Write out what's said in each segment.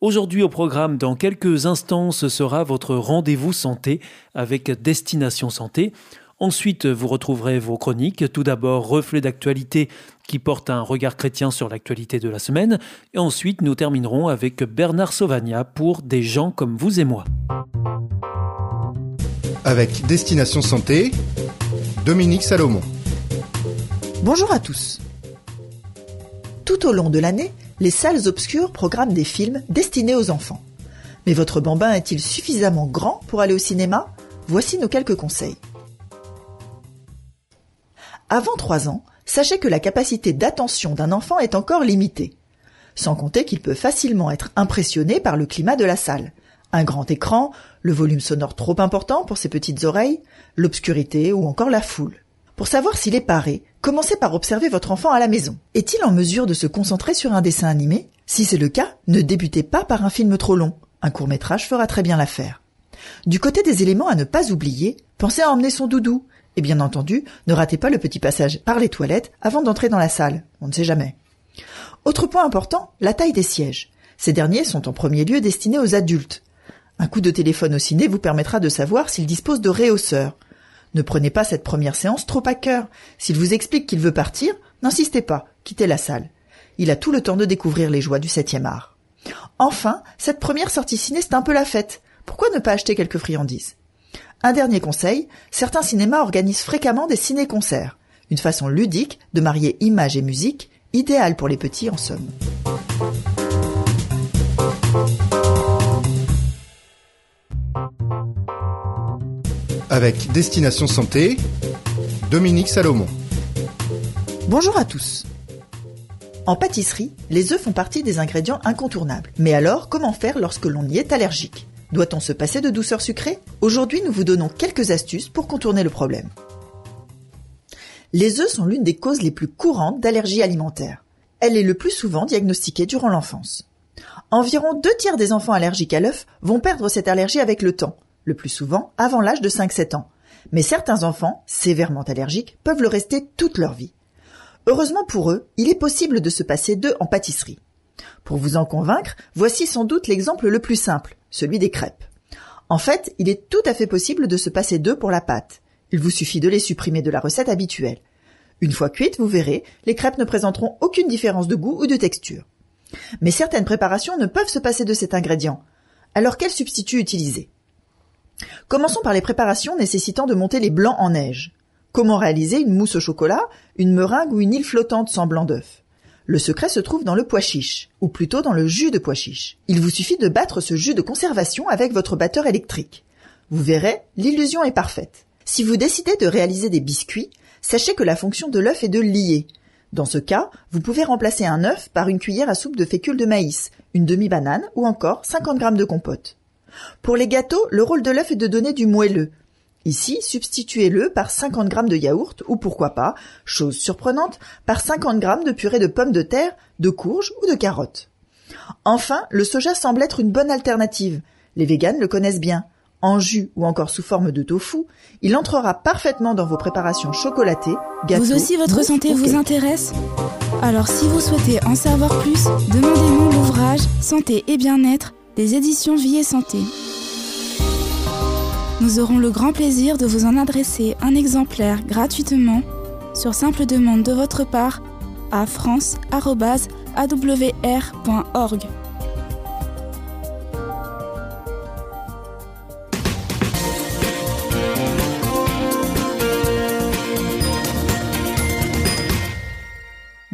Aujourd'hui au programme, dans quelques instants, ce sera votre rendez-vous santé avec Destination Santé. Ensuite, vous retrouverez vos chroniques. Tout d'abord, reflet d'actualité qui porte un regard chrétien sur l'actualité de la semaine. Et ensuite, nous terminerons avec Bernard Sauvagna pour Des gens comme vous et moi. Avec Destination Santé, Dominique Salomon. Bonjour à tous. Tout au long de l'année, les salles obscures programment des films destinés aux enfants. Mais votre bambin est-il suffisamment grand pour aller au cinéma? Voici nos quelques conseils. Avant 3 ans, sachez que la capacité d'attention d'un enfant est encore limitée. Sans compter qu'il peut facilement être impressionné par le climat de la salle. Un grand écran, le volume sonore trop important pour ses petites oreilles, l'obscurité ou encore la foule. Pour savoir s'il est paré, commencez par observer votre enfant à la maison. Est-il en mesure de se concentrer sur un dessin animé? Si c'est le cas, ne débutez pas par un film trop long. Un court métrage fera très bien l'affaire. Du côté des éléments à ne pas oublier, pensez à emmener son doudou. Et bien entendu, ne ratez pas le petit passage par les toilettes avant d'entrer dans la salle. On ne sait jamais. Autre point important, la taille des sièges. Ces derniers sont en premier lieu destinés aux adultes. Un coup de téléphone au ciné vous permettra de savoir s'il dispose de réhausseurs. Ne prenez pas cette première séance trop à cœur. S'il vous explique qu'il veut partir, n'insistez pas, quittez la salle. Il a tout le temps de découvrir les joies du septième art. Enfin, cette première sortie ciné, c'est un peu la fête. Pourquoi ne pas acheter quelques friandises? Un dernier conseil, certains cinémas organisent fréquemment des ciné-concerts. Une façon ludique de marier image et musique, idéale pour les petits en somme. Avec Destination Santé, Dominique Salomon. Bonjour à tous. En pâtisserie, les œufs font partie des ingrédients incontournables. Mais alors, comment faire lorsque l'on y est allergique? Doit-on se passer de douceur sucrée? Aujourd'hui, nous vous donnons quelques astuces pour contourner le problème. Les œufs sont l'une des causes les plus courantes d'allergie alimentaire. Elle est le plus souvent diagnostiquée durant l'enfance. Environ deux tiers des enfants allergiques à l'œuf vont perdre cette allergie avec le temps, le plus souvent avant l'âge de 5-7 ans. Mais certains enfants, sévèrement allergiques, peuvent le rester toute leur vie. Heureusement pour eux, il est possible de se passer d'eux en pâtisserie. Pour vous en convaincre, voici sans doute l'exemple le plus simple, celui des crêpes. En fait, il est tout à fait possible de se passer d'eux pour la pâte. Il vous suffit de les supprimer de la recette habituelle. Une fois cuites, vous verrez, les crêpes ne présenteront aucune différence de goût ou de texture. Mais certaines préparations ne peuvent se passer de cet ingrédient. Alors quel substitut utiliser? Commençons par les préparations nécessitant de monter les blancs en neige. Comment réaliser une mousse au chocolat, une meringue ou une île flottante sans blanc d'œuf? Le secret se trouve dans le pois chiche, ou plutôt dans le jus de pois chiche. Il vous suffit de battre ce jus de conservation avec votre batteur électrique. Vous verrez, l'illusion est parfaite. Si vous décidez de réaliser des biscuits, sachez que la fonction de l'œuf est de lier. Dans ce cas, vous pouvez remplacer un œuf par une cuillère à soupe de fécule de maïs, une demi-banane ou encore 50 g de compote. Pour les gâteaux, le rôle de l'œuf est de donner du moelleux. Ici, substituez-le par 50 g de yaourt ou pourquoi pas, chose surprenante, par 50 g de purée de pommes de terre, de courges ou de carottes. Enfin, le soja semble être une bonne alternative. Les véganes le connaissent bien. En jus ou encore sous forme de tofu, il entrera parfaitement dans vos préparations chocolatées, gâteaux. Vous aussi, votre santé vous intéresse? Alors, si vous souhaitez en savoir plus, demandez-nous l'ouvrage Santé et bien-être des éditions Vie et Santé. Nous aurons le grand plaisir de vous en adresser un exemplaire gratuitement sur simple demande de votre part à france.awr.org.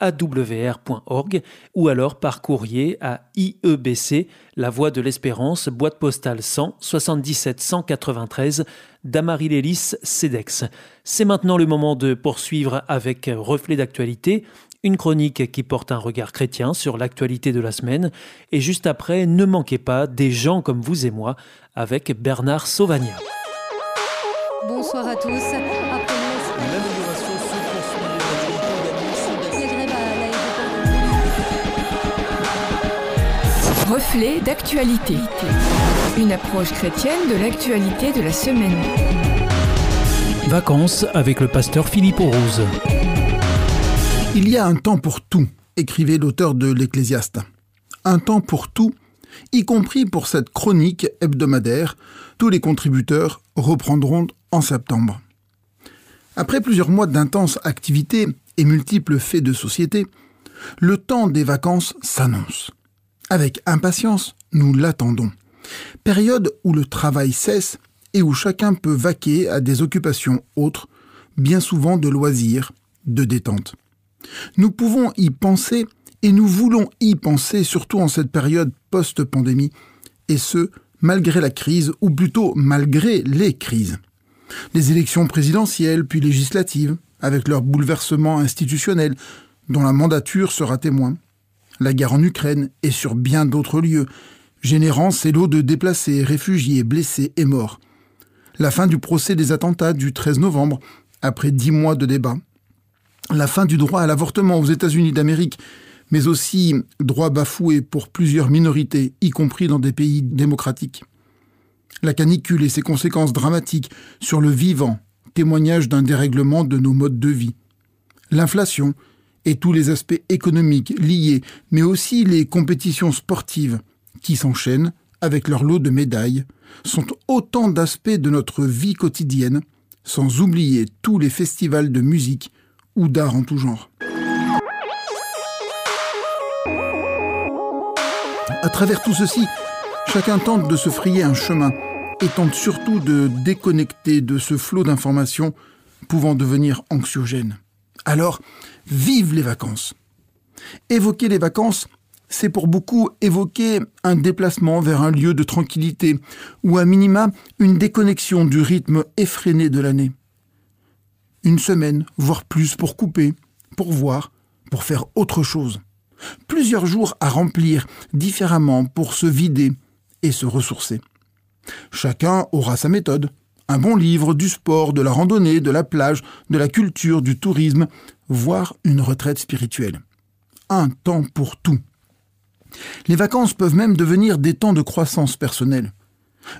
awr.org ou alors par courrier à IEBC, La Voie de l'Espérance, boîte postale 100 77 193 d'Amarie-Lélis CEDEX. C'est maintenant le moment de poursuivre avec Reflet d'actualité une chronique qui porte un regard chrétien sur l'actualité de la semaine, et juste après, ne manquez pas des gens comme vous et moi avec Bernard Sauvagna. Bonsoir à tous. Reflet d'actualité. Une approche chrétienne de l'actualité de la semaine. Vacances avec le pasteur Philippe Rose. Il y a un temps pour tout, écrivait l'auteur de l'Ecclésiaste. Un temps pour tout, y compris pour cette chronique hebdomadaire. Tous les contributeurs reprendront en septembre. Après plusieurs mois d'intenses activités et multiples faits de société, le temps des vacances s'annonce. Avec impatience, nous l'attendons. Période où le travail cesse et où chacun peut vaquer à des occupations autres, bien souvent de loisirs, de détente. Nous pouvons y penser et nous voulons y penser surtout en cette période post-pandémie, et ce, malgré la crise, ou plutôt malgré les crises. Les élections présidentielles puis législatives, avec leur bouleversement institutionnel, dont la mandature sera témoin. La guerre en Ukraine et sur bien d'autres lieux, générant ces lots de déplacés, réfugiés, blessés et morts. La fin du procès des attentats du 13 novembre, après dix mois de débats la fin du droit à l'avortement aux États-Unis d'Amérique, mais aussi droit bafoué pour plusieurs minorités, y compris dans des pays démocratiques. La canicule et ses conséquences dramatiques sur le vivant, témoignage d'un dérèglement de nos modes de vie. L'inflation et tous les aspects économiques liés, mais aussi les compétitions sportives qui s'enchaînent avec leur lot de médailles, sont autant d'aspects de notre vie quotidienne, sans oublier tous les festivals de musique ou d'art en tout genre. À travers tout ceci, chacun tente de se frayer un chemin et tente surtout de déconnecter de ce flot d'informations pouvant devenir anxiogène. Alors, vive les vacances. Évoquer les vacances, c'est pour beaucoup évoquer un déplacement vers un lieu de tranquillité ou à minima une déconnexion du rythme effréné de l'année une semaine, voire plus pour couper, pour voir, pour faire autre chose. Plusieurs jours à remplir différemment pour se vider et se ressourcer. Chacun aura sa méthode. Un bon livre, du sport, de la randonnée, de la plage, de la culture, du tourisme, voire une retraite spirituelle. Un temps pour tout. Les vacances peuvent même devenir des temps de croissance personnelle.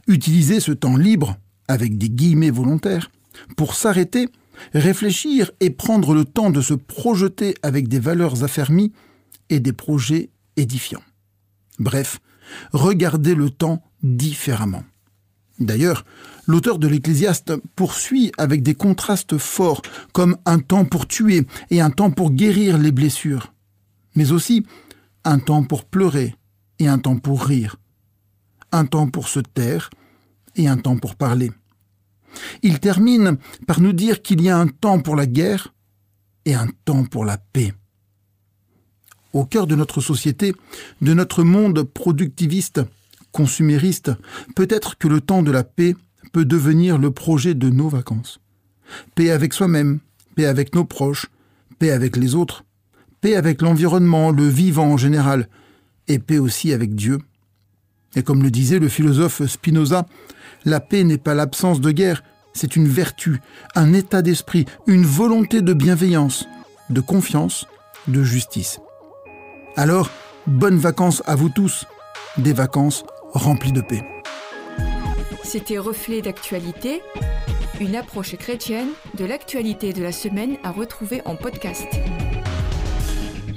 Utiliser ce temps libre, avec des guillemets volontaires, pour s'arrêter réfléchir et prendre le temps de se projeter avec des valeurs affermies et des projets édifiants. Bref, regarder le temps différemment. D'ailleurs, l'auteur de l'Ecclésiaste poursuit avec des contrastes forts, comme un temps pour tuer et un temps pour guérir les blessures, mais aussi un temps pour pleurer et un temps pour rire, un temps pour se taire et un temps pour parler. Il termine par nous dire qu'il y a un temps pour la guerre et un temps pour la paix. Au cœur de notre société, de notre monde productiviste, consumériste, peut-être que le temps de la paix peut devenir le projet de nos vacances. Paix avec soi-même, paix avec nos proches, paix avec les autres, paix avec l'environnement, le vivant en général, et paix aussi avec Dieu. Et comme le disait le philosophe Spinoza, la paix n'est pas l'absence de guerre, c'est une vertu, un état d'esprit, une volonté de bienveillance, de confiance, de justice. Alors, bonnes vacances à vous tous, des vacances remplies de paix. C'était Reflet d'actualité, une approche chrétienne de l'actualité de la semaine à retrouver en podcast.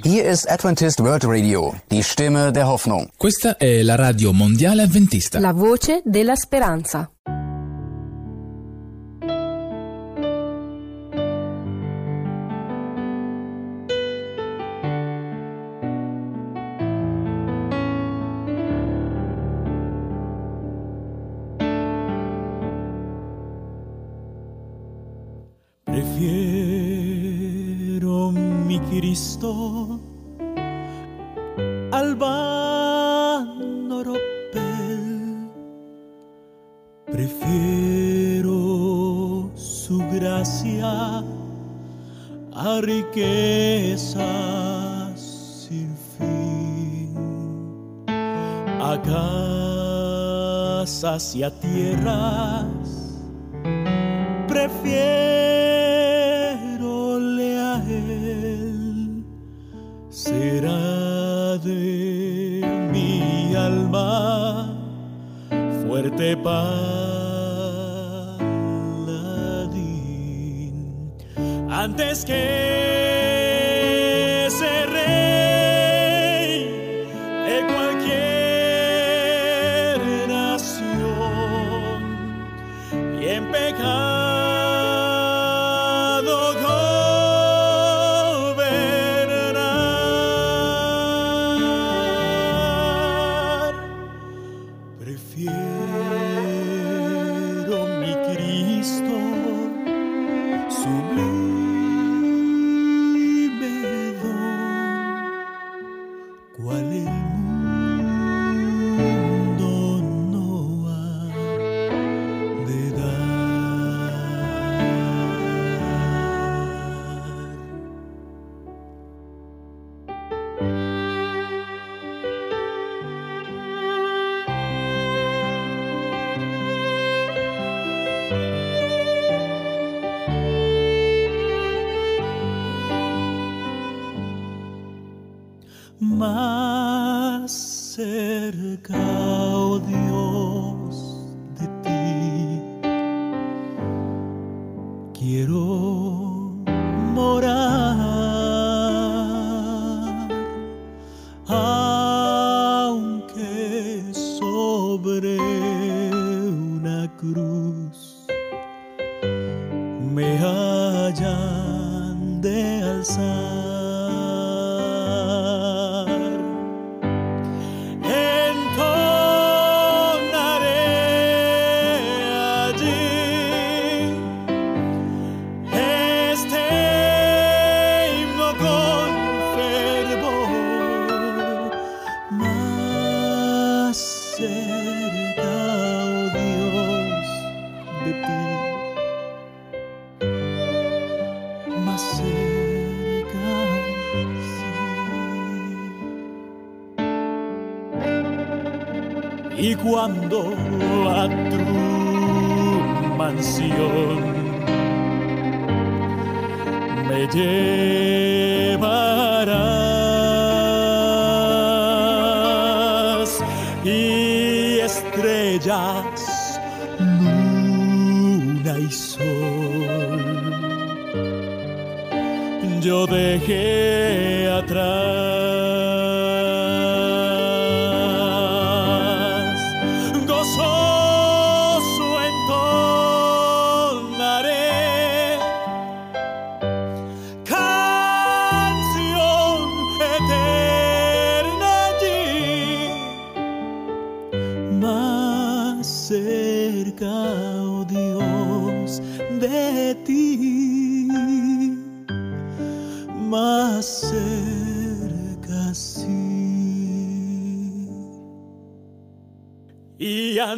Hier ist Adventist World Radio, die Stimme der Hoffnung. Questa è la radio mondiale adventista. La voce della speranza. Cristo Albano Ropel prefiero su gracia a riquezas sin fin. A casas y a tierra antes que llevando a tu mansión. Me llevarás y estrellas, luna y sol. Yo dejé a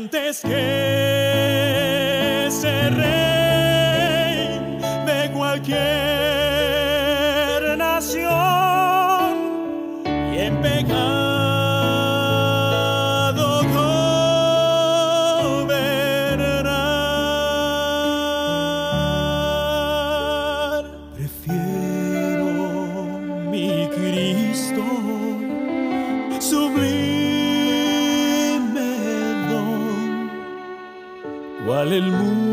antes que aleluya.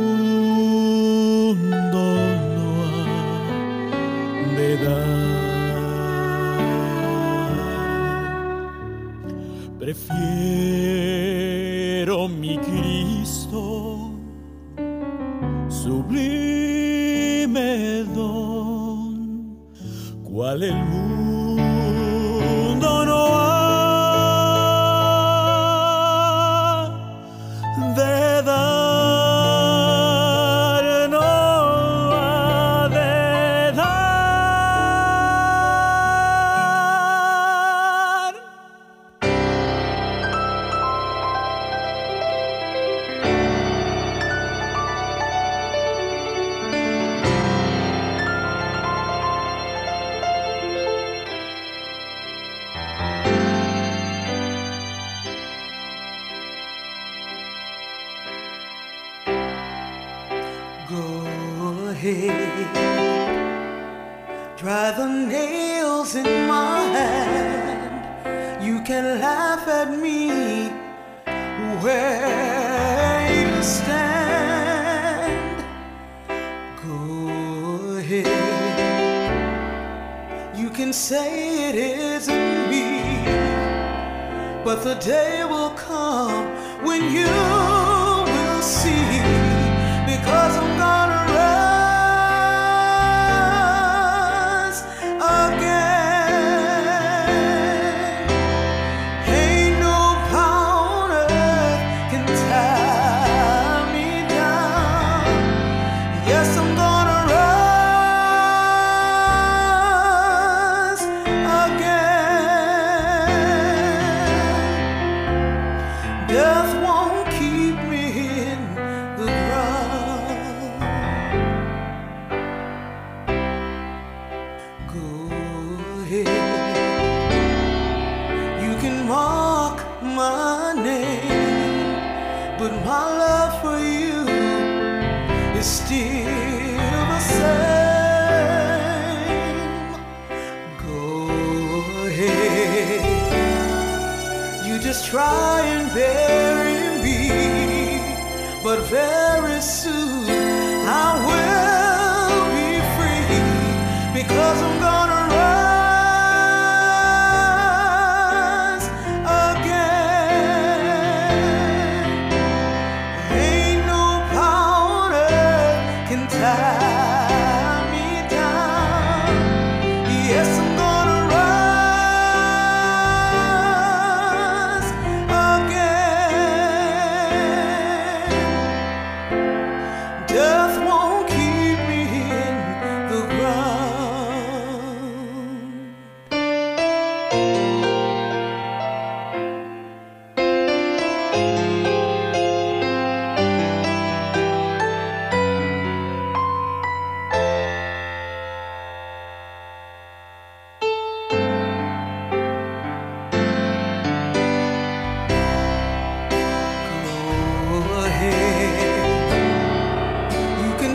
The day will come when you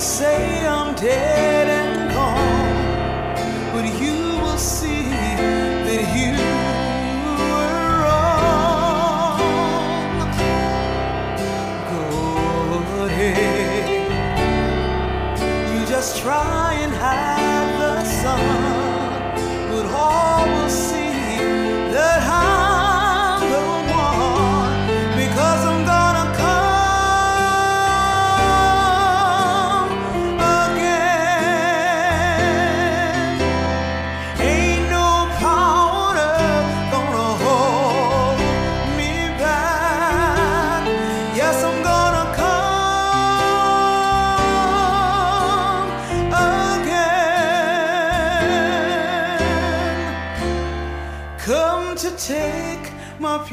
say I'm dead and gone, but you will see that you were wrong. Go ahead. You just try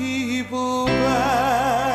people back.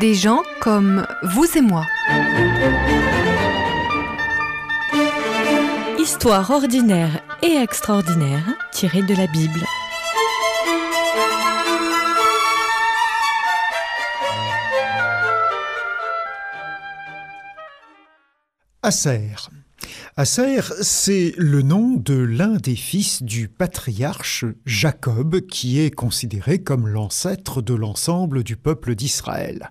Des gens comme vous et moi. Histoire ordinaire et extraordinaire tirée de la Bible. Acer. Acer, c'est le nom de l'un des fils du patriarche Jacob, qui est considéré comme l'ancêtre de l'ensemble du peuple d'Israël.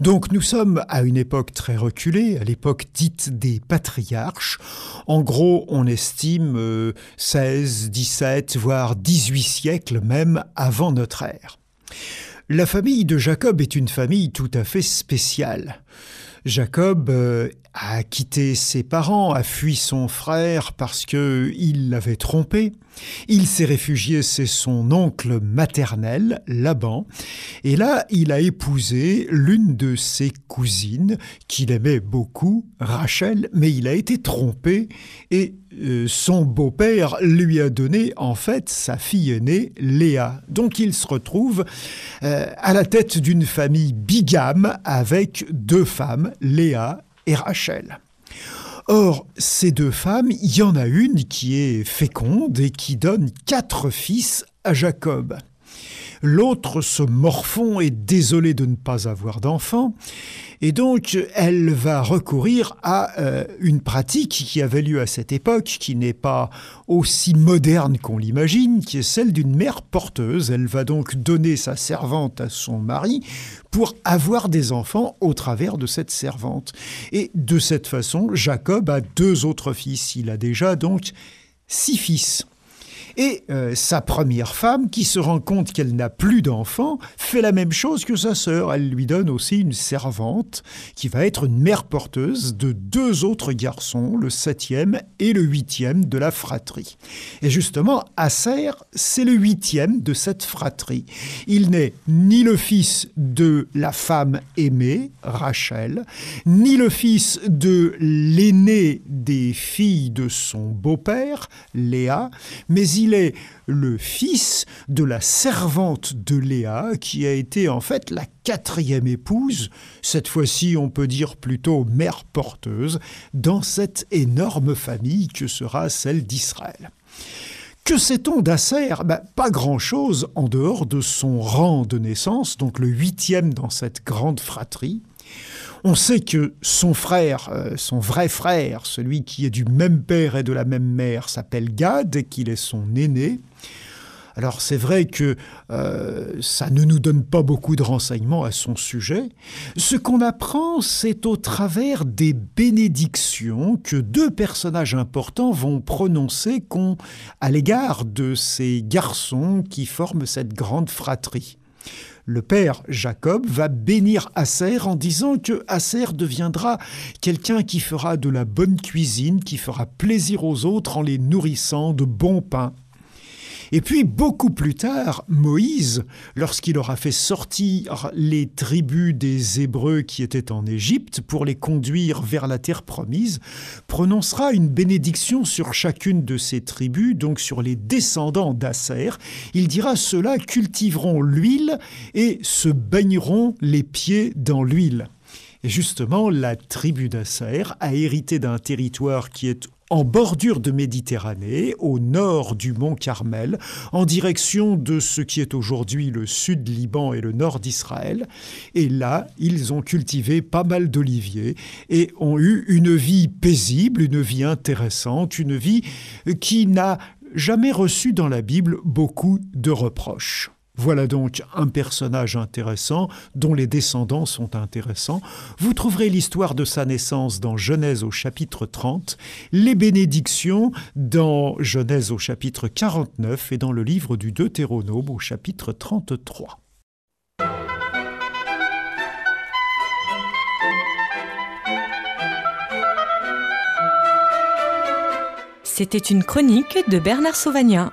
Donc nous sommes à une époque très reculée, à l'époque dite des patriarches. En gros, on estime euh, 16, 17, voire 18 siècles même avant notre ère. La famille de Jacob est une famille tout à fait spéciale. Jacob euh, a quitté ses parents, a fui son frère parce que il l'avait trompé. Il s'est réfugié chez son oncle maternel, Laban, et là il a épousé l'une de ses cousines qu'il aimait beaucoup, Rachel, mais il a été trompé et euh, son beau-père lui a donné en fait sa fille aînée, Léa. Donc il se retrouve euh, à la tête d'une famille bigame avec deux femmes, Léa Rachel. Or, ces deux femmes, il y en a une qui est féconde et qui donne quatre fils à Jacob. L'autre se morfond et désolé de ne pas avoir d'enfant. Et donc, elle va recourir à euh, une pratique qui avait lieu à cette époque, qui n'est pas aussi moderne qu'on l'imagine, qui est celle d'une mère porteuse. Elle va donc donner sa servante à son mari pour avoir des enfants au travers de cette servante. Et de cette façon, Jacob a deux autres fils. Il a déjà donc six fils. Et euh, sa première femme, qui se rend compte qu'elle n'a plus d'enfant, fait la même chose que sa sœur. Elle lui donne aussi une servante qui va être une mère porteuse de deux autres garçons, le septième et le huitième de la fratrie. Et justement, Aser, c'est le huitième de cette fratrie. Il n'est ni le fils de la femme aimée, Rachel, ni le fils de l'aîné des filles de son beau-père, Léa, mais il il est le fils de la servante de Léa, qui a été en fait la quatrième épouse, cette fois-ci on peut dire plutôt mère porteuse, dans cette énorme famille que sera celle d'Israël. Que sait-on d'Asser? Ben, Pas grand-chose en dehors de son rang de naissance, donc le huitième dans cette grande fratrie. On sait que son frère, euh, son vrai frère, celui qui est du même père et de la même mère, s'appelle Gad, et qu'il est son aîné. Alors c'est vrai que euh, ça ne nous donne pas beaucoup de renseignements à son sujet. Ce qu'on apprend, c'est au travers des bénédictions que deux personnages importants vont prononcer à l'égard de ces garçons qui forment cette grande fratrie le père Jacob va bénir Aser en disant que Aser deviendra quelqu'un qui fera de la bonne cuisine, qui fera plaisir aux autres en les nourrissant de bon pain et puis beaucoup plus tard, Moïse, lorsqu'il aura fait sortir les tribus des Hébreux qui étaient en Égypte pour les conduire vers la terre promise, prononcera une bénédiction sur chacune de ces tribus, donc sur les descendants d'Asser. Il dira ceux-là cultiveront l'huile et se baigneront les pieds dans l'huile. Et justement, la tribu d'Asser a hérité d'un territoire qui est en bordure de Méditerranée, au nord du mont Carmel, en direction de ce qui est aujourd'hui le sud Liban et le nord d'Israël. Et là, ils ont cultivé pas mal d'oliviers et ont eu une vie paisible, une vie intéressante, une vie qui n'a jamais reçu dans la Bible beaucoup de reproches. Voilà donc un personnage intéressant, dont les descendants sont intéressants. Vous trouverez l'histoire de sa naissance dans Genèse au chapitre 30, les bénédictions dans Genèse au chapitre 49 et dans le livre du Deutéronome au chapitre 33. C'était une chronique de Bernard Sauvagnat.